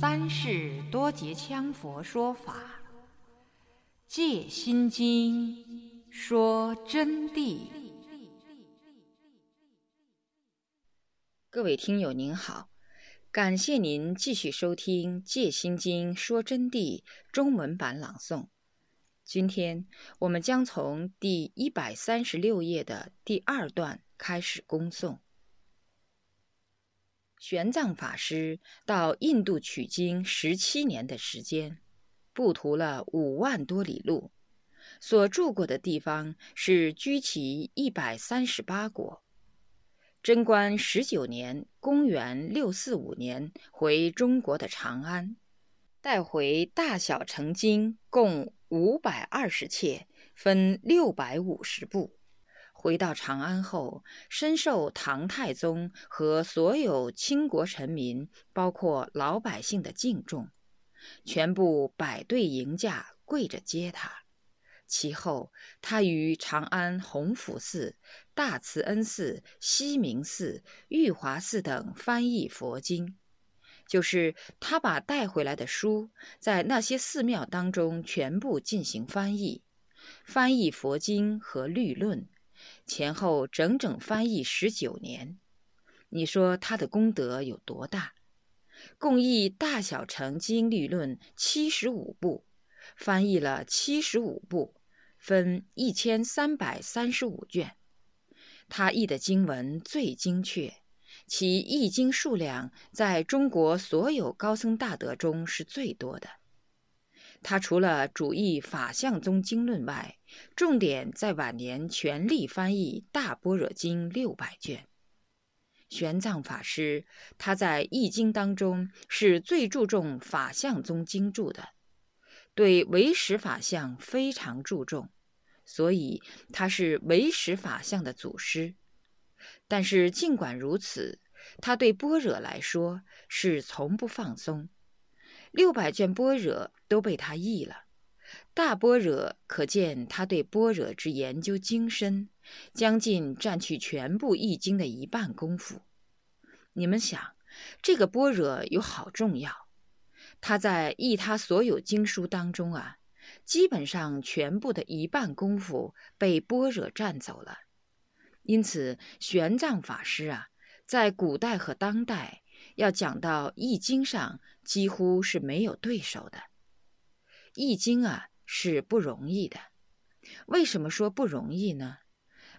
三世多杰羌佛说法，《戒心经》说真谛。各位听友您好，感谢您继续收听《戒心经》说真谛中文版朗诵。今天我们将从第一百三十六页的第二段开始恭诵。玄奘法师到印度取经十七年的时间，步途了五万多里路，所住过的地方是居其一百三十八国。贞观十九年（公元六四五年）回中国的长安，带回大小成经共五百二十切，分六百五十部。回到长安后，深受唐太宗和所有倾国臣民，包括老百姓的敬重，全部摆队迎驾，跪着接他。其后，他于长安弘福寺、大慈恩寺、西明寺、玉华寺等翻译佛经，就是他把带回来的书，在那些寺庙当中全部进行翻译，翻译佛经和律论。前后整整翻译十九年，你说他的功德有多大？共译《大小乘经律论》七十五部，翻译了七十五部，分一千三百三十五卷。他译的经文最精确，其译经数量在中国所有高僧大德中是最多的。他除了主译《法相宗经论》外，重点在晚年全力翻译《大般若经》六百卷。玄奘法师他在译经当中是最注重法相宗经注的，对唯识法相非常注重，所以他是唯识法相的祖师。但是尽管如此，他对般若来说是从不放松。六百卷般若都被他译了，大般若可见他对般若之研究精深，将近占去全部译经的一半功夫。你们想，这个般若有好重要？他在译他所有经书当中啊，基本上全部的一半功夫被般若占走了。因此，玄奘法师啊，在古代和当代。要讲到易经上，几乎是没有对手的。易经啊，是不容易的。为什么说不容易呢？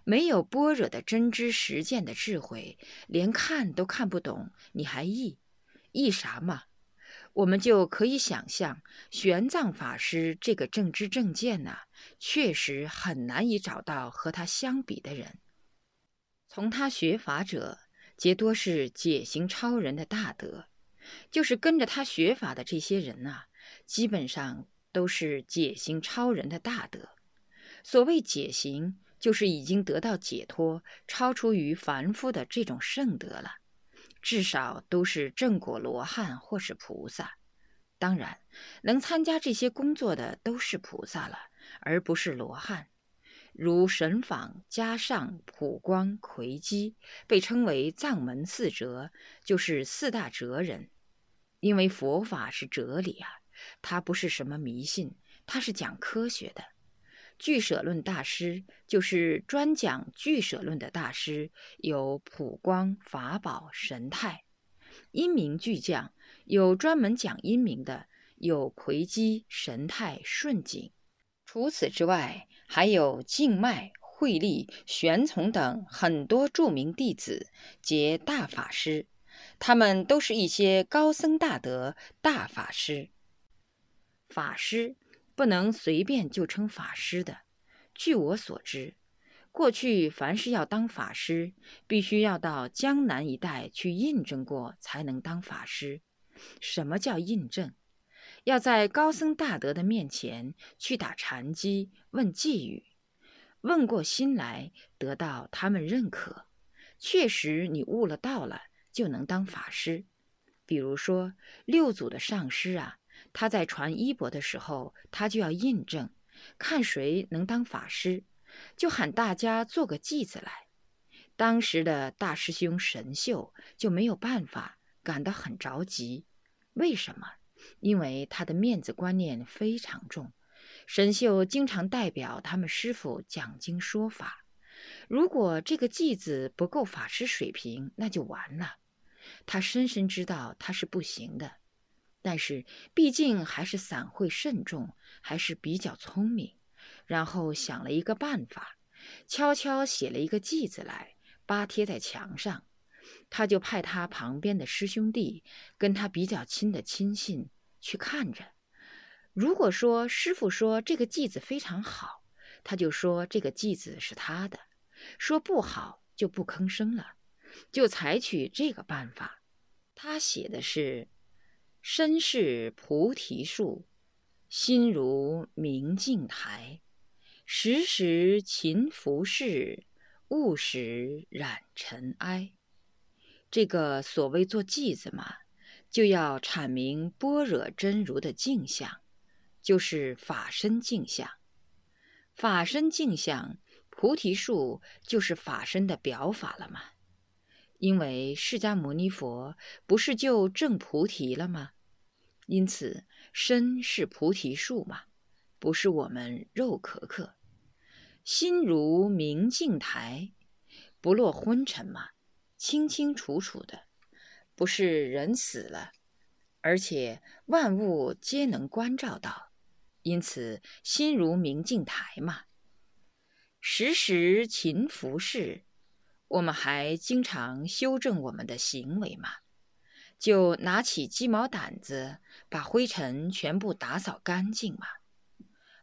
没有般若的真知实践的智慧，连看都看不懂，你还易？易啥嘛？我们就可以想象，玄奘法师这个正知正见呐，确实很难以找到和他相比的人。从他学法者。皆多是解行超人的大德，就是跟着他学法的这些人呐，基本上都是解行超人的大德。所谓解行，就是已经得到解脱，超出于凡夫的这种圣德了，至少都是正果罗汉或是菩萨。当然，能参加这些工作的都是菩萨了，而不是罗汉。如神访、迦上、普光、魁基，被称为藏门四哲，就是四大哲人。因为佛法是哲理啊，它不是什么迷信，它是讲科学的。俱舍论大师就是专讲俱舍论的大师，有普光、法宝、神泰。阴明巨匠有专门讲阴明的，有魁基、神泰、顺景。除此之外，还有静脉、慧力、玄从等很多著名弟子皆大法师，他们都是一些高僧大德、大法师。法师不能随便就称法师的。据我所知，过去凡是要当法师，必须要到江南一带去印证过才能当法师。什么叫印证？要在高僧大德的面前去打禅机、问偈语，问过心来，得到他们认可，确实你悟了道了，就能当法师。比如说六祖的上师啊，他在传衣钵的时候，他就要印证，看谁能当法师，就喊大家做个记子来。当时的大师兄神秀就没有办法，感到很着急。为什么？因为他的面子观念非常重。神秀经常代表他们师傅讲经说法，如果这个偈子不够法师水平，那就完了。他深深知道他是不行的，但是毕竟还是散会慎重，还是比较聪明。然后想了一个办法，悄悄写了一个偈子来，扒贴在墙上。他就派他旁边的师兄弟，跟他比较亲的亲信去看着。如果说师傅说这个偈子非常好，他就说这个偈子是他的；说不好就不吭声了，就采取这个办法。他写的是：“身是菩提树，心如明镜台，时时勤拂拭，勿使染尘埃。”这个所谓做偈子嘛，就要阐明般若真如的镜像。就是法身镜像，法身镜像，菩提树就是法身的表法了吗？因为释迦牟尼佛不是就证菩提了吗？因此身是菩提树嘛，不是我们肉壳壳。心如明镜台，不落昏沉嘛，清清楚楚的，不是人死了，而且万物皆能关照到。因此，心如明镜台嘛。时时勤拂拭，我们还经常修正我们的行为嘛。就拿起鸡毛掸子，把灰尘全部打扫干净嘛。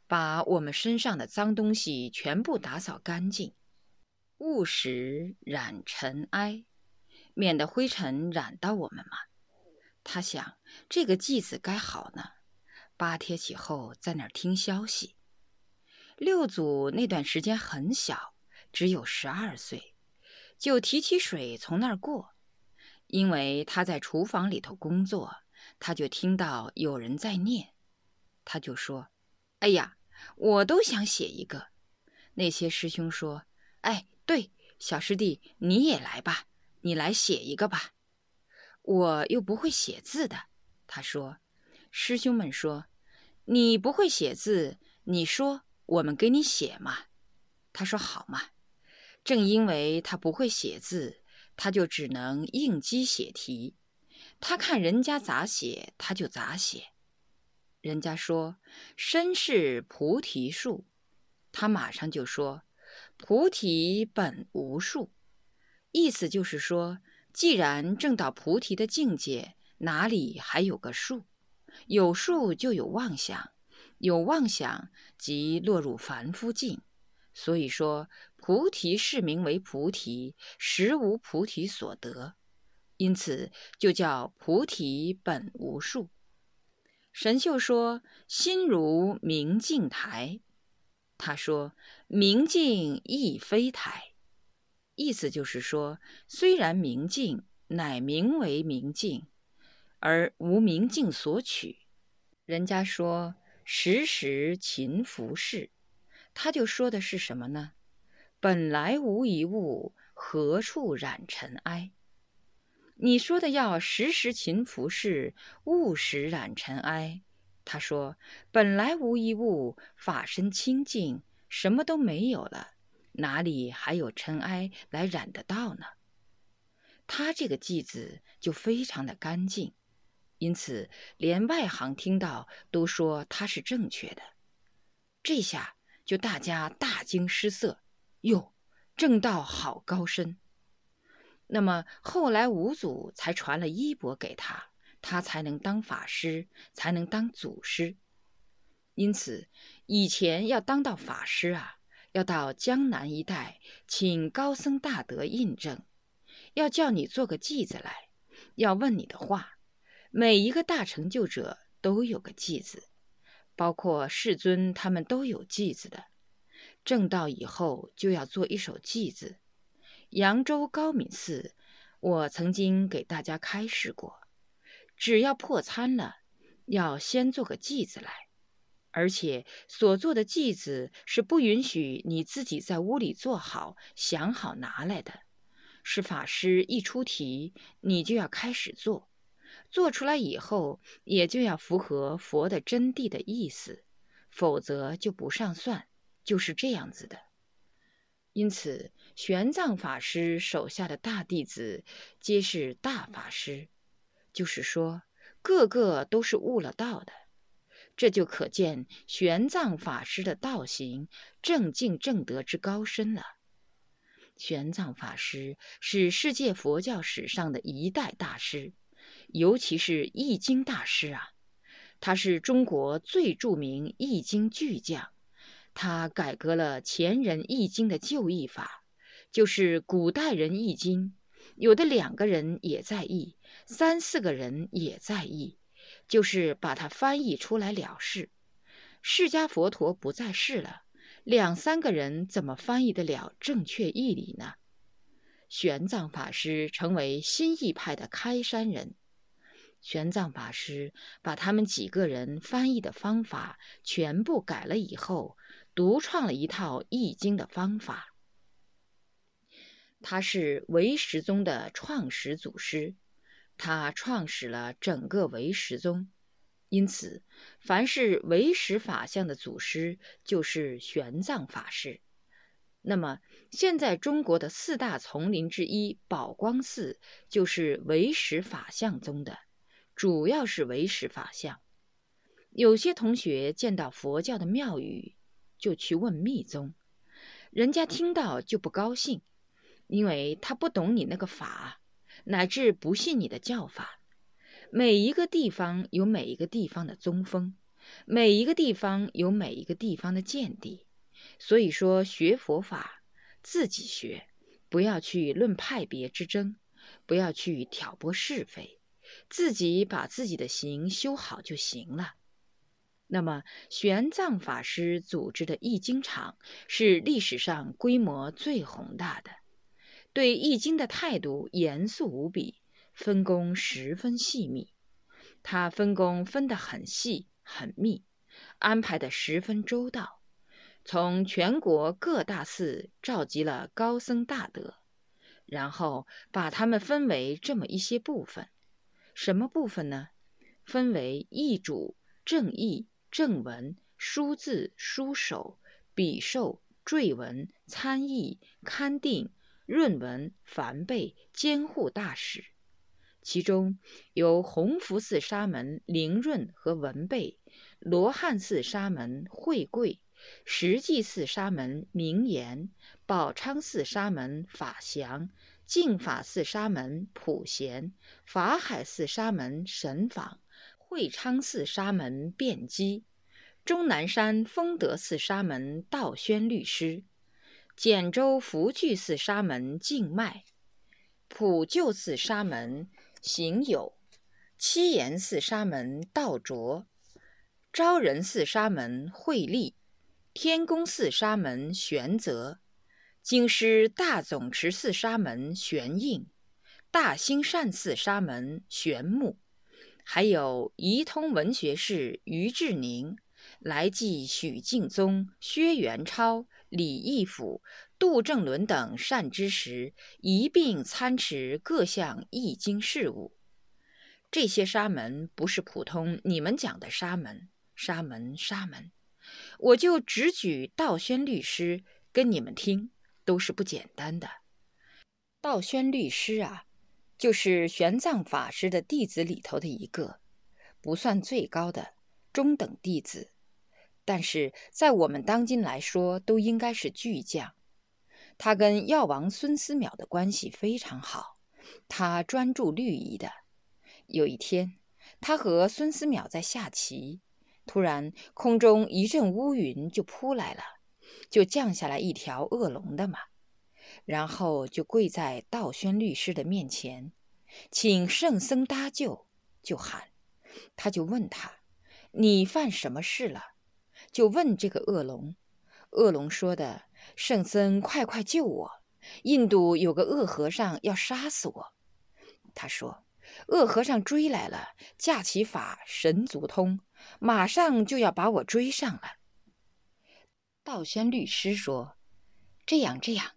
把我们身上的脏东西全部打扫干净，勿使染尘埃，免得灰尘染到我们嘛。他想，这个句子该好呢。八天起后，在那儿听消息。六祖那段时间很小，只有十二岁，就提起水从那儿过。因为他在厨房里头工作，他就听到有人在念，他就说：“哎呀，我都想写一个。”那些师兄说：“哎，对，小师弟你也来吧，你来写一个吧。”我又不会写字的，他说。师兄们说：“你不会写字，你说我们给你写嘛。”他说：“好嘛。”正因为他不会写字，他就只能应机写题。他看人家咋写，他就咋写。人家说：“身是菩提树。”他马上就说：“菩提本无树。”意思就是说，既然证到菩提的境界，哪里还有个树？有数就有妄想，有妄想即落入凡夫境。所以说，菩提是名为菩提，实无菩提所得，因此就叫菩提本无数。神秀说：“心如明镜台。”他说：“明镜亦非台。”意思就是说，虽然明镜乃名为明镜。而无明镜所取，人家说时时勤拂拭，他就说的是什么呢？本来无一物，何处染尘埃？你说的要时时勤拂拭，勿使染尘埃。他说本来无一物，法身清净，什么都没有了，哪里还有尘埃来染得到呢？他这个句子就非常的干净。因此，连外行听到都说他是正确的。这下就大家大惊失色，哟，正道好高深。那么后来五祖才传了衣钵给他，他才能当法师，才能当祖师。因此，以前要当到法师啊，要到江南一带请高僧大德印证，要叫你做个记子来，要问你的话。每一个大成就者都有个偈子，包括世尊他们都有偈子的。正道以后就要做一首偈子。扬州高敏寺，我曾经给大家开示过，只要破参了，要先做个偈子来，而且所做的偈子是不允许你自己在屋里做好、想好拿来的，是法师一出题，你就要开始做。做出来以后也就要符合佛的真谛的意思，否则就不上算。就是这样子的。因此，玄奘法师手下的大弟子皆是大法师，就是说，个个都是悟了道的。这就可见玄奘法师的道行正境正德之高深了。玄奘法师是世界佛教史上的一代大师，尤其是易经大师啊！他是中国最著名易经巨匠，他改革了前人易经的旧译法，就是古代人易经，有的两个人也在译，三四个人也在译。就是把它翻译出来了事。释迦佛陀不在世了，两三个人怎么翻译得了正确义理呢？玄奘法师成为新义派的开山人。玄奘法师把他们几个人翻译的方法全部改了以后，独创了一套易经的方法。他是唯识宗的创始祖师。他创始了整个唯识宗，因此，凡是唯识法相的祖师就是玄奘法师。那么，现在中国的四大丛林之一宝光寺就是唯识法相宗的，主要是唯识法相。有些同学见到佛教的庙宇，就去问密宗，人家听到就不高兴，因为他不懂你那个法。乃至不信你的教法，每一个地方有每一个地方的宗风，每一个地方有每一个地方的见地。所以说，学佛法自己学，不要去论派别之争，不要去挑拨是非，自己把自己的行修好就行了。那么，玄奘法师组织的易经场是历史上规模最宏大的。对《易经》的态度严肃无比，分工十分细密。他分工分得很细很密，安排得十分周到。从全国各大寺召集了高僧大德，然后把他们分为这么一些部分。什么部分呢？分为译主、正译、正文、书字、书首、笔受、缀文、参议、勘定。润文、梵呗、监护大使，其中由弘福寺沙门灵润和文贝，罗汉寺沙门慧贵，实际寺沙门明言，宝昌寺沙门法祥，净法寺沙门普贤，法海寺沙门神访，会昌寺沙门辩机，终南山丰德寺沙门道宣律师。简州福聚寺沙门静迈，普救寺沙门行友，七言寺沙门道卓，昭仁寺沙门慧立，天宫寺沙门玄泽，京师大总持寺沙门玄应，大兴善寺沙门玄木，还有仪通文学士于志宁，来继许敬宗薛元超。李义府、杜正伦等善知识一并参持各项易经事务。这些沙门不是普通你们讲的沙门，沙门，沙门。我就只举道宣律师跟你们听，都是不简单的。道宣律师啊，就是玄奘法师的弟子里头的一个，不算最高的，中等弟子。但是在我们当今来说，都应该是巨匠。他跟药王孙思邈的关系非常好，他专注律仪的。有一天，他和孙思邈在下棋，突然空中一阵乌云就扑来了，就降下来一条恶龙的嘛，然后就跪在道宣律师的面前，请圣僧搭救，就喊，他就问他：“你犯什么事了？”就问这个恶龙，恶龙说的：“圣僧，快快救我！印度有个恶和尚要杀死我。”他说：“恶和尚追来了，架起法神足通，马上就要把我追上了。”道宣律师说：“这样这样，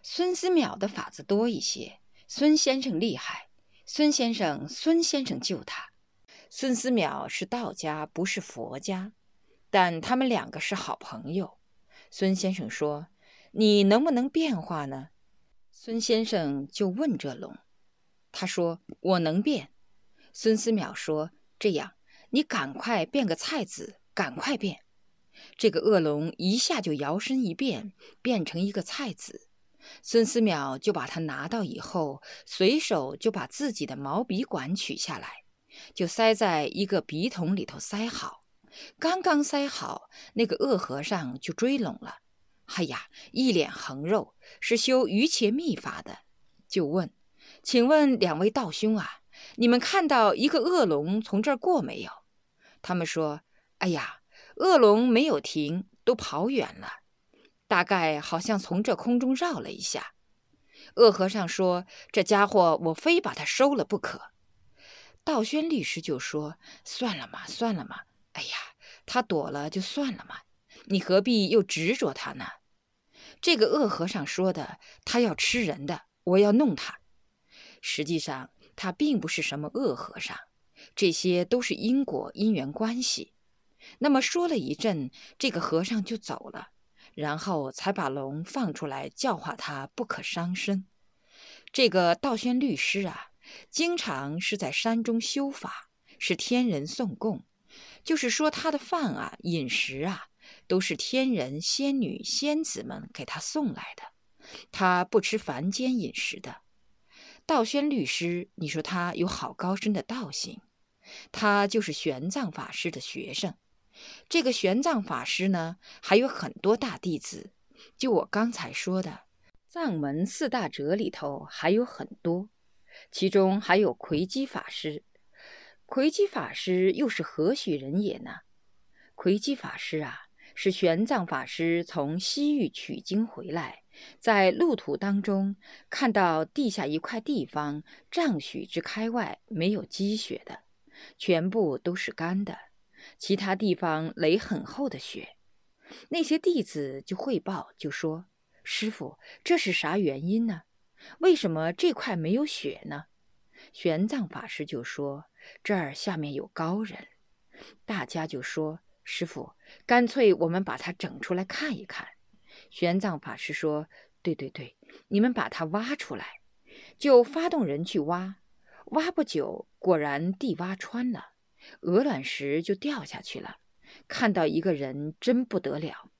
孙思邈的法子多一些，孙先生厉害，孙先生，孙先生救他。孙思邈是道家，不是佛家，但他们两个是好朋友。孙先生说：“你能不能变化呢？”孙先生就问这龙，他说：“我能变。”孙思邈说：“这样，你赶快变个菜籽，赶快变。”这个恶龙一下就摇身一变，变成一个菜籽。孙思邈就把它拿到以后，随手就把自己的毛笔管取下来。就塞在一个笔筒里头塞好，刚刚塞好，那个恶和尚就追拢了。哎呀，一脸横肉，是修鱼伽秘法的，就问：“请问两位道兄啊，你们看到一个恶龙从这儿过没有？”他们说：“哎呀，恶龙没有停，都跑远了，大概好像从这空中绕了一下。”恶和尚说：“这家伙，我非把他收了不可。”道宣律师就说：“算了嘛，算了嘛。哎呀，他躲了就算了嘛，你何必又执着他呢？”这个恶和尚说的，他要吃人的，我要弄他。实际上，他并不是什么恶和尚，这些都是因果因缘关系。那么说了一阵，这个和尚就走了，然后才把龙放出来，教化他不可伤身。这个道宣律师啊。经常是在山中修法，是天人送供，就是说他的饭啊、饮食啊，都是天人、仙女、仙子们给他送来的，他不吃凡间饮食的。道宣律师，你说他有好高深的道行，他就是玄奘法师的学生。这个玄奘法师呢，还有很多大弟子，就我刚才说的藏门四大哲里头还有很多。其中还有魁基法师，魁基法师又是何许人也呢？魁基法师啊，是玄奘法师从西域取经回来，在路途当中看到地下一块地方，丈许之开外没有积雪的，全部都是干的，其他地方垒很厚的雪。那些弟子就汇报，就说：“师傅，这是啥原因呢？”为什么这块没有雪呢？玄奘法师就说：“这儿下面有高人。”大家就说：“师傅，干脆我们把它整出来看一看。”玄奘法师说：“对对对，你们把它挖出来。”就发动人去挖，挖不久，果然地挖穿了，鹅卵石就掉下去了。看到一个人真不得了，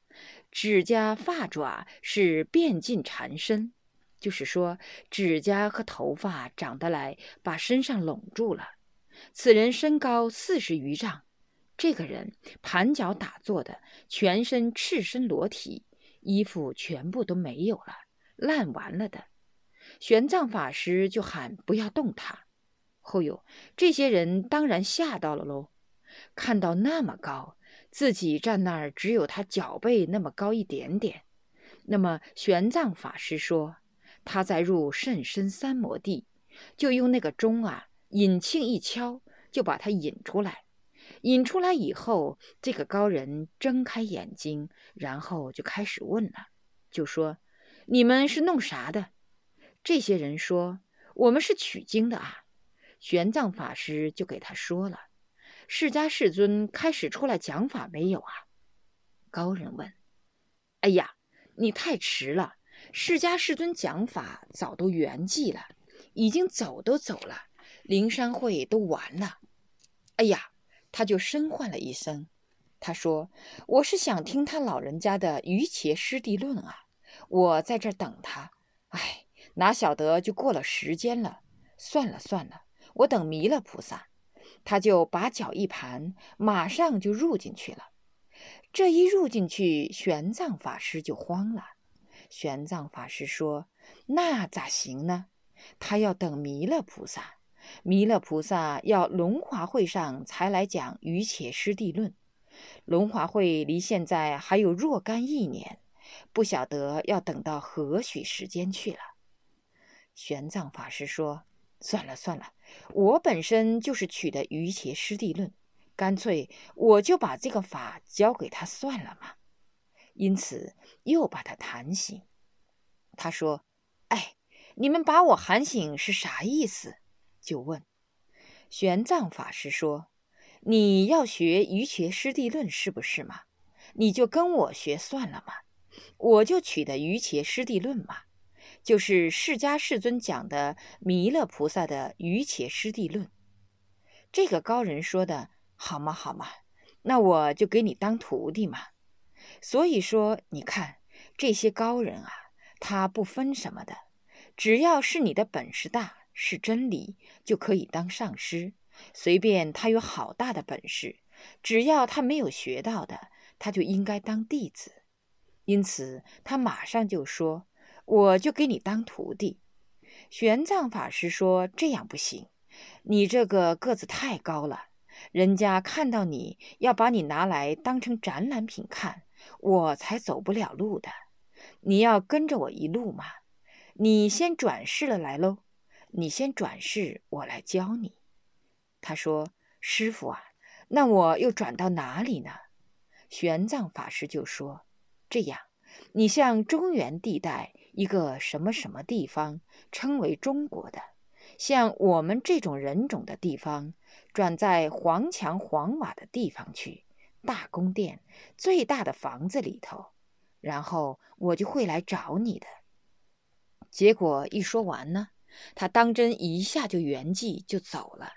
指甲发爪是遍尽缠身。就是说，指甲和头发长得来，把身上拢住了。此人身高四十余丈，这个人盘脚打坐的，全身赤身裸体，衣服全部都没有了，烂完了的。玄奘法师就喊不要动他。后有这些人当然吓到了喽，看到那么高，自己站那儿只有他脚背那么高一点点。那么玄奘法师说。他再入甚深三摩地，就用那个钟啊，引磬一敲，就把他引出来。引出来以后，这个高人睁开眼睛，然后就开始问了，就说：“你们是弄啥的？”这些人说：“我们是取经的啊。”玄奘法师就给他说了：“释迦世尊开始出来讲法没有啊？”高人问：“哎呀，你太迟了。”释迦世尊讲法早都圆寂了，已经走都走了，灵山会都完了。哎呀，他就深唤了一声，他说：“我是想听他老人家的《瑜伽师地论》啊，我在这儿等他。哎，哪晓得就过了时间了。算了算了，我等弥勒菩萨。”他就把脚一盘，马上就入进去了。这一入进去，玄奘法师就慌了。玄奘法师说：“那咋行呢？他要等弥勒菩萨，弥勒菩萨要龙华会上才来讲《瑜伽师地论》。龙华会离现在还有若干一年，不晓得要等到何许时间去了。”玄奘法师说：“算了算了，我本身就是取的《瑜伽师地论》，干脆我就把这个法交给他算了嘛。”因此，又把他弹醒。他说：“哎，你们把我喊醒是啥意思？”就问玄奘法师说：“你要学瑜伽师地论是不是嘛？你就跟我学算了嘛，我就取的瑜伽师地论嘛，就是释迦世尊讲的弥勒菩萨的瑜伽师地论。”这个高人说的好嘛？好嘛？那我就给你当徒弟嘛。所以说，你看这些高人啊，他不分什么的，只要是你的本事大，是真理，就可以当上师。随便他有好大的本事，只要他没有学到的，他就应该当弟子。因此，他马上就说：“我就给你当徒弟。”玄奘法师说：“这样不行，你这个个子太高了。”人家看到你要把你拿来当成展览品看，我才走不了路的。你要跟着我一路嘛。你先转世了来喽，你先转世，我来教你。他说：“师傅啊，那我又转到哪里呢？”玄奘法师就说：“这样，你向中原地带一个什么什么地方，称为中国的，像我们这种人种的地方。”转在黄墙黄瓦的地方去，大宫殿最大的房子里头，然后我就会来找你的。结果一说完呢，他当真一下就圆寂就走了。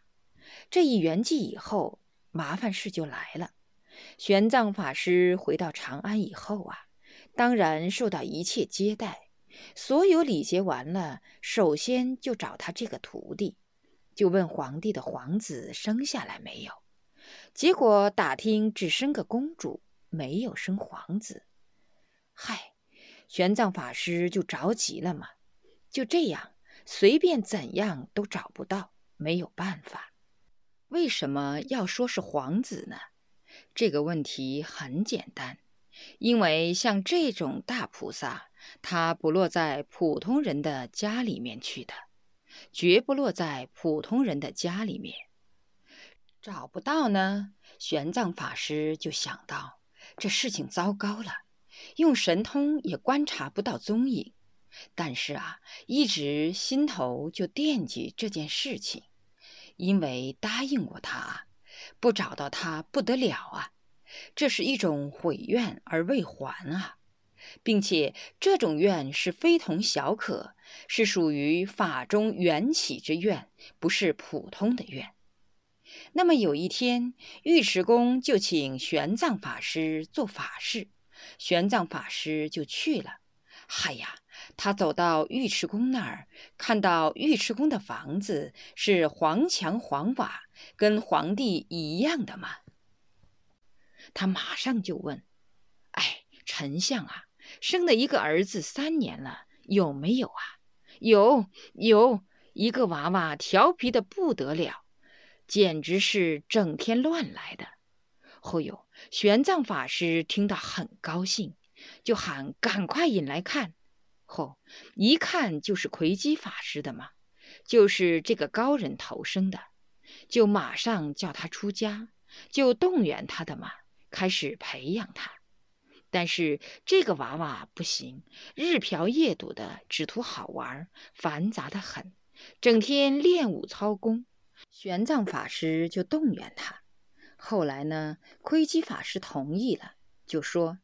这一圆寂以后，麻烦事就来了。玄奘法师回到长安以后啊，当然受到一切接待，所有礼节完了，首先就找他这个徒弟。就问皇帝的皇子生下来没有？结果打听只生个公主，没有生皇子。嗨，玄奘法师就着急了嘛。就这样，随便怎样都找不到，没有办法。为什么要说是皇子呢？这个问题很简单，因为像这种大菩萨，他不落在普通人的家里面去的。绝不落在普通人的家里面。找不到呢，玄奘法师就想到这事情糟糕了，用神通也观察不到踪影。但是啊，一直心头就惦记这件事情，因为答应过他，不找到他不得了啊，这是一种悔愿而未还啊。并且这种愿是非同小可，是属于法中缘起之愿，不是普通的愿。那么有一天，尉迟恭就请玄奘法师做法事，玄奘法师就去了。嗨呀，他走到尉迟恭那儿，看到尉迟恭的房子是黄墙黄瓦，跟皇帝一样的嘛。他马上就问：“哎，丞相啊！”生了一个儿子三年了，有没有啊？有，有一个娃娃调皮的不得了，简直是整天乱来的。后有玄奘法师听到很高兴，就喊赶快引来看。后一看就是魁基法师的嘛，就是这个高人投生的，就马上叫他出家，就动员他的嘛，开始培养他。但是这个娃娃不行，日嫖夜赌的，只图好玩，繁杂的很，整天练武操功。玄奘法师就动员他。后来呢，窥基法师同意了，就说：“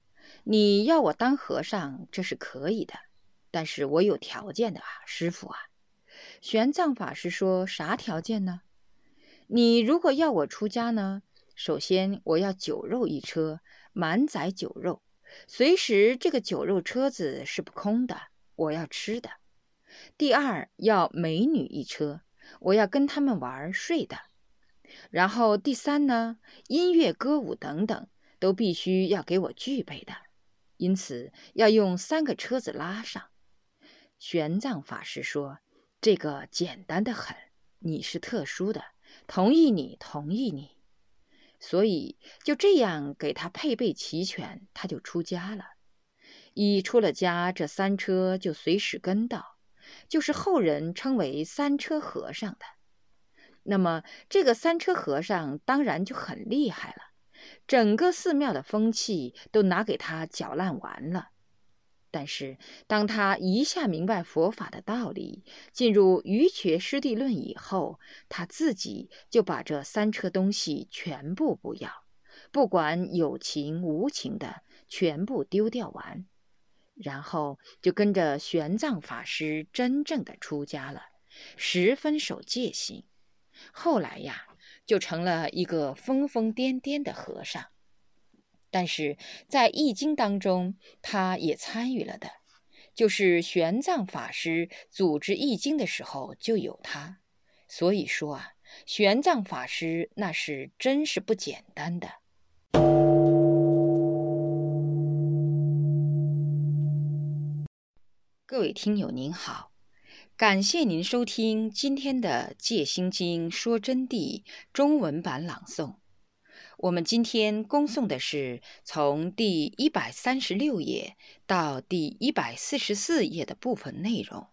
你要我当和尚，这是可以的，但是我有条件的啊，师傅啊。”玄奘法师说：“啥条件呢？你如果要我出家呢，首先我要酒肉一车，满载酒肉。”随时这个酒肉车子是不空的，我要吃的。第二要美女一车，我要跟他们玩睡的。然后第三呢，音乐歌舞等等都必须要给我具备的。因此要用三个车子拉上。玄奘法师说：“这个简单的很，你是特殊的，同意你，同意你。”所以就这样给他配备齐全，他就出家了。一出了家，这三车就随时跟到，就是后人称为三车和尚的。那么这个三车和尚当然就很厉害了，整个寺庙的风气都拿给他搅烂完了。但是，当他一下明白佛法的道理，进入余缺师地论以后，他自己就把这三车东西全部不要，不管有情无情的，全部丢掉完，然后就跟着玄奘法师真正的出家了，十分守戒心。后来呀，就成了一个疯疯癫癫的和尚。但是在《易经》当中，他也参与了的，就是玄奘法师组织《易经》的时候就有他。所以说啊，玄奘法师那是真是不简单的。各位听友您好，感谢您收听今天的《戒心经说真谛》中文版朗诵。我们今天恭诵的是从第一百三十六页到第一百四十四页的部分内容。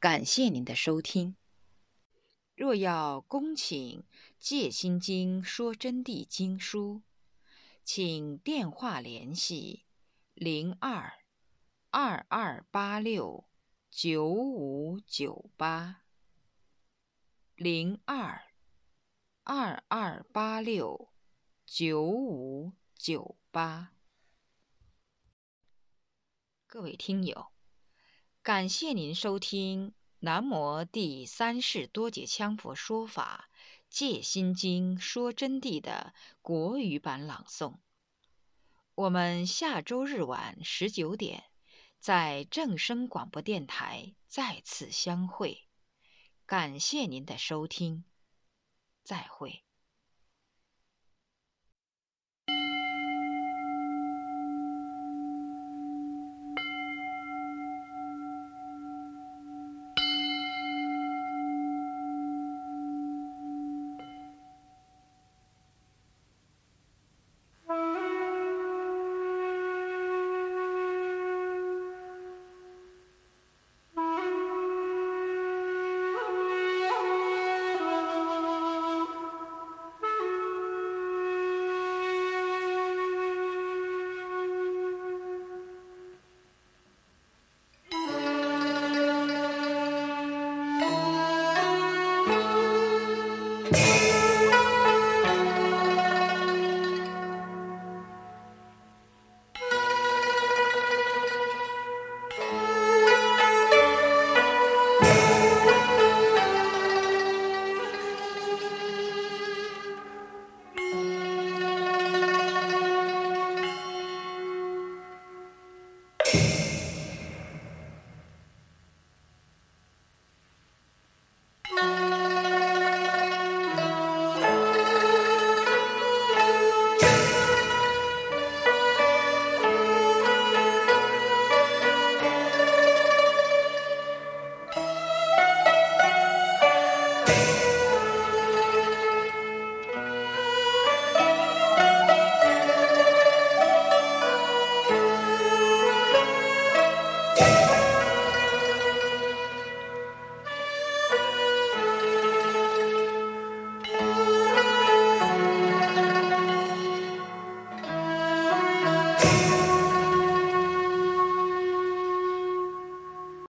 感谢您的收听。若要恭请《戒心经说真谛》经书，请电话联系零二二二八六九五九八零二二二八六。九五九八，各位听友，感谢您收听南无第三世多杰羌佛说法《戒心经说真谛》的国语版朗诵。我们下周日晚十九点，在正声广播电台再次相会。感谢您的收听，再会。